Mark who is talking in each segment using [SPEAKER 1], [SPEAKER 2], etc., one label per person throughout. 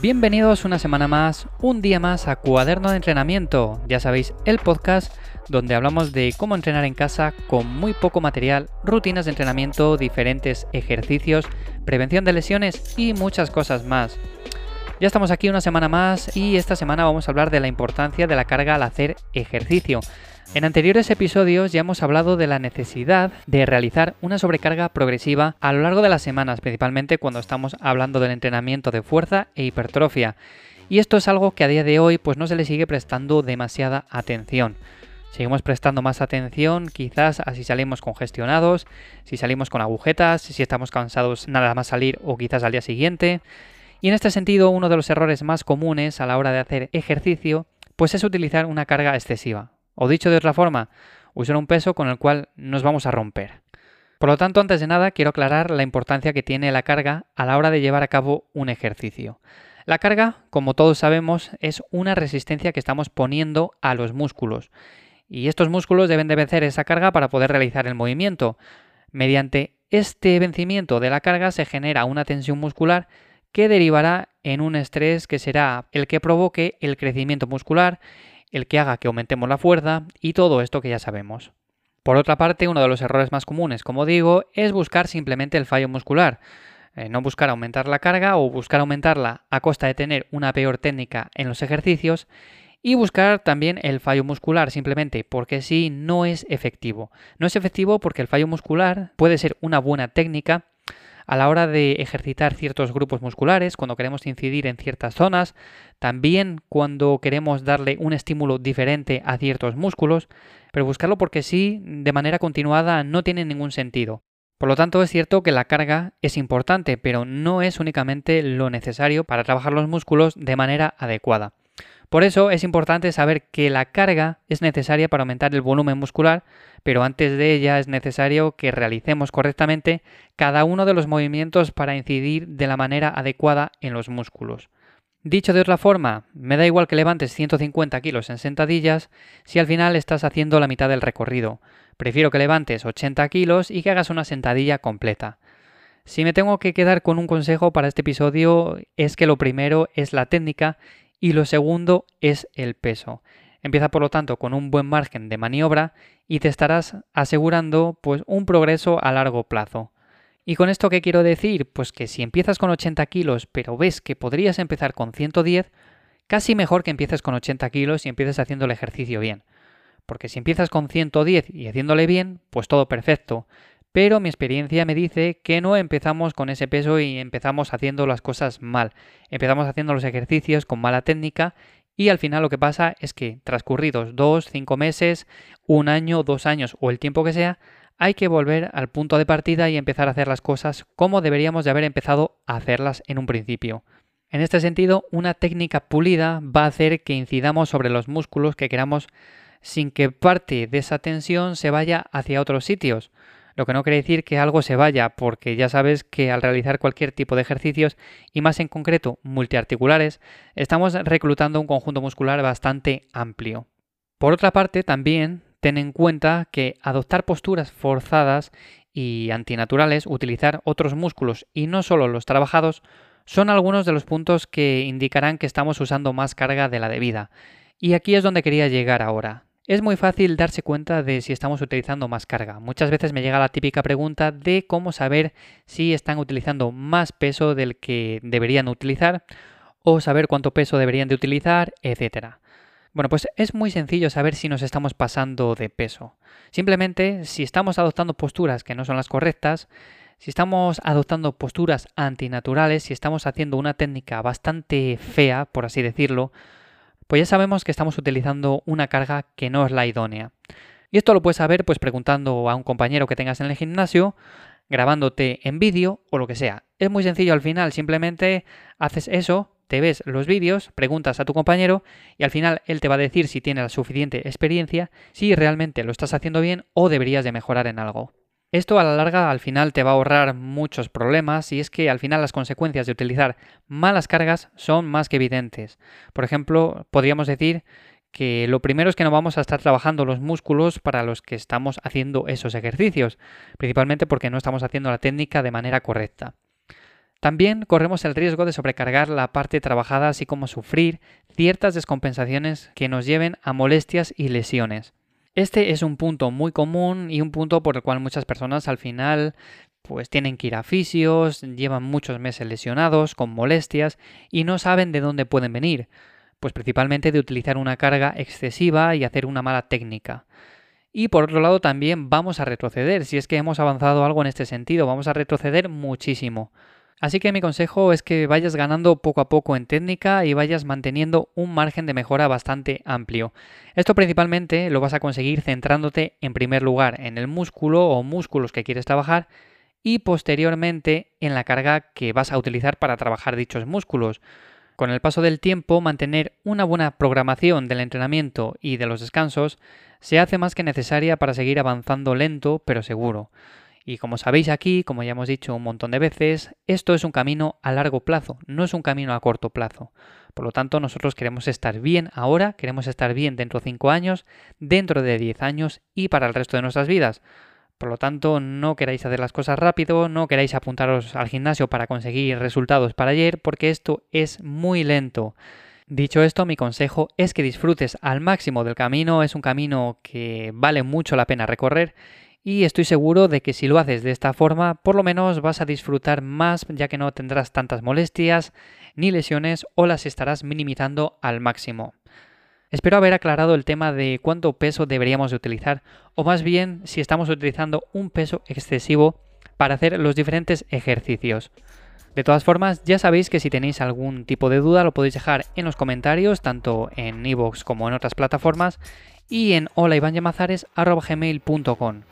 [SPEAKER 1] Bienvenidos una semana más, un día más a Cuaderno de Entrenamiento, ya sabéis, el podcast donde hablamos de cómo entrenar en casa con muy poco material, rutinas de entrenamiento, diferentes ejercicios, prevención de lesiones y muchas cosas más. Ya estamos aquí una semana más y esta semana vamos a hablar de la importancia de la carga al hacer ejercicio. En anteriores episodios ya hemos hablado de la necesidad de realizar una sobrecarga progresiva a lo largo de las semanas, principalmente cuando estamos hablando del entrenamiento de fuerza e hipertrofia. Y esto es algo que a día de hoy pues no se le sigue prestando demasiada atención. Seguimos prestando más atención quizás a si salimos congestionados, si salimos con agujetas, si estamos cansados nada más salir o quizás al día siguiente. Y en este sentido, uno de los errores más comunes a la hora de hacer ejercicio, pues es utilizar una carga excesiva. O dicho de otra forma, usar un peso con el cual nos vamos a romper. Por lo tanto, antes de nada, quiero aclarar la importancia que tiene la carga a la hora de llevar a cabo un ejercicio. La carga, como todos sabemos, es una resistencia que estamos poniendo a los músculos. Y estos músculos deben de vencer esa carga para poder realizar el movimiento. Mediante este vencimiento de la carga se genera una tensión muscular que derivará en un estrés que será el que provoque el crecimiento muscular el que haga que aumentemos la fuerza y todo esto que ya sabemos. Por otra parte, uno de los errores más comunes, como digo, es buscar simplemente el fallo muscular. Eh, no buscar aumentar la carga o buscar aumentarla a costa de tener una peor técnica en los ejercicios y buscar también el fallo muscular simplemente porque sí no es efectivo. No es efectivo porque el fallo muscular puede ser una buena técnica a la hora de ejercitar ciertos grupos musculares, cuando queremos incidir en ciertas zonas, también cuando queremos darle un estímulo diferente a ciertos músculos, pero buscarlo porque sí, de manera continuada, no tiene ningún sentido. Por lo tanto, es cierto que la carga es importante, pero no es únicamente lo necesario para trabajar los músculos de manera adecuada. Por eso es importante saber que la carga es necesaria para aumentar el volumen muscular, pero antes de ella es necesario que realicemos correctamente cada uno de los movimientos para incidir de la manera adecuada en los músculos. Dicho de otra forma, me da igual que levantes 150 kilos en sentadillas si al final estás haciendo la mitad del recorrido. Prefiero que levantes 80 kilos y que hagas una sentadilla completa. Si me tengo que quedar con un consejo para este episodio es que lo primero es la técnica y lo segundo es el peso. Empieza por lo tanto con un buen margen de maniobra y te estarás asegurando pues un progreso a largo plazo. ¿Y con esto qué quiero decir? Pues que si empiezas con 80 kilos pero ves que podrías empezar con 110, casi mejor que empieces con 80 kilos y empieces haciendo el ejercicio bien. Porque si empiezas con 110 y haciéndole bien, pues todo perfecto pero mi experiencia me dice que no empezamos con ese peso y empezamos haciendo las cosas mal. Empezamos haciendo los ejercicios con mala técnica y al final lo que pasa es que transcurridos dos, cinco meses, un año, dos años o el tiempo que sea, hay que volver al punto de partida y empezar a hacer las cosas como deberíamos de haber empezado a hacerlas en un principio. En este sentido, una técnica pulida va a hacer que incidamos sobre los músculos que queramos sin que parte de esa tensión se vaya hacia otros sitios lo que no quiere decir que algo se vaya, porque ya sabes que al realizar cualquier tipo de ejercicios, y más en concreto multiarticulares, estamos reclutando un conjunto muscular bastante amplio. Por otra parte, también ten en cuenta que adoptar posturas forzadas y antinaturales, utilizar otros músculos y no solo los trabajados, son algunos de los puntos que indicarán que estamos usando más carga de la debida. Y aquí es donde quería llegar ahora. Es muy fácil darse cuenta de si estamos utilizando más carga. Muchas veces me llega la típica pregunta de cómo saber si están utilizando más peso del que deberían utilizar o saber cuánto peso deberían de utilizar, etc. Bueno, pues es muy sencillo saber si nos estamos pasando de peso. Simplemente, si estamos adoptando posturas que no son las correctas, si estamos adoptando posturas antinaturales, si estamos haciendo una técnica bastante fea, por así decirlo, pues ya sabemos que estamos utilizando una carga que no es la idónea. Y esto lo puedes saber pues preguntando a un compañero que tengas en el gimnasio, grabándote en vídeo o lo que sea. Es muy sencillo al final, simplemente haces eso, te ves los vídeos, preguntas a tu compañero y al final él te va a decir si tiene la suficiente experiencia, si realmente lo estás haciendo bien o deberías de mejorar en algo. Esto a la larga al final te va a ahorrar muchos problemas y es que al final las consecuencias de utilizar malas cargas son más que evidentes. Por ejemplo, podríamos decir que lo primero es que no vamos a estar trabajando los músculos para los que estamos haciendo esos ejercicios, principalmente porque no estamos haciendo la técnica de manera correcta. También corremos el riesgo de sobrecargar la parte trabajada, así como sufrir ciertas descompensaciones que nos lleven a molestias y lesiones. Este es un punto muy común y un punto por el cual muchas personas al final pues tienen que ir a fisios, llevan muchos meses lesionados, con molestias y no saben de dónde pueden venir, pues principalmente de utilizar una carga excesiva y hacer una mala técnica. Y por otro lado también vamos a retroceder, si es que hemos avanzado algo en este sentido, vamos a retroceder muchísimo. Así que mi consejo es que vayas ganando poco a poco en técnica y vayas manteniendo un margen de mejora bastante amplio. Esto principalmente lo vas a conseguir centrándote en primer lugar en el músculo o músculos que quieres trabajar y posteriormente en la carga que vas a utilizar para trabajar dichos músculos. Con el paso del tiempo, mantener una buena programación del entrenamiento y de los descansos se hace más que necesaria para seguir avanzando lento pero seguro. Y como sabéis aquí, como ya hemos dicho un montón de veces, esto es un camino a largo plazo, no es un camino a corto plazo. Por lo tanto, nosotros queremos estar bien ahora, queremos estar bien dentro de 5 años, dentro de 10 años y para el resto de nuestras vidas. Por lo tanto, no queráis hacer las cosas rápido, no queráis apuntaros al gimnasio para conseguir resultados para ayer, porque esto es muy lento. Dicho esto, mi consejo es que disfrutes al máximo del camino, es un camino que vale mucho la pena recorrer y estoy seguro de que si lo haces de esta forma, por lo menos vas a disfrutar más ya que no tendrás tantas molestias ni lesiones o las estarás minimizando al máximo. Espero haber aclarado el tema de cuánto peso deberíamos de utilizar o más bien si estamos utilizando un peso excesivo para hacer los diferentes ejercicios. De todas formas, ya sabéis que si tenéis algún tipo de duda lo podéis dejar en los comentarios, tanto en iVoox como en otras plataformas, y en holaivanllamazares.com.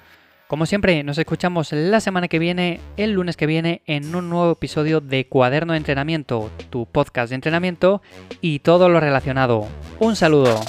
[SPEAKER 1] Como siempre, nos escuchamos la semana que viene, el lunes que viene, en un nuevo episodio de Cuaderno de Entrenamiento, tu podcast de entrenamiento y todo lo relacionado. Un saludo.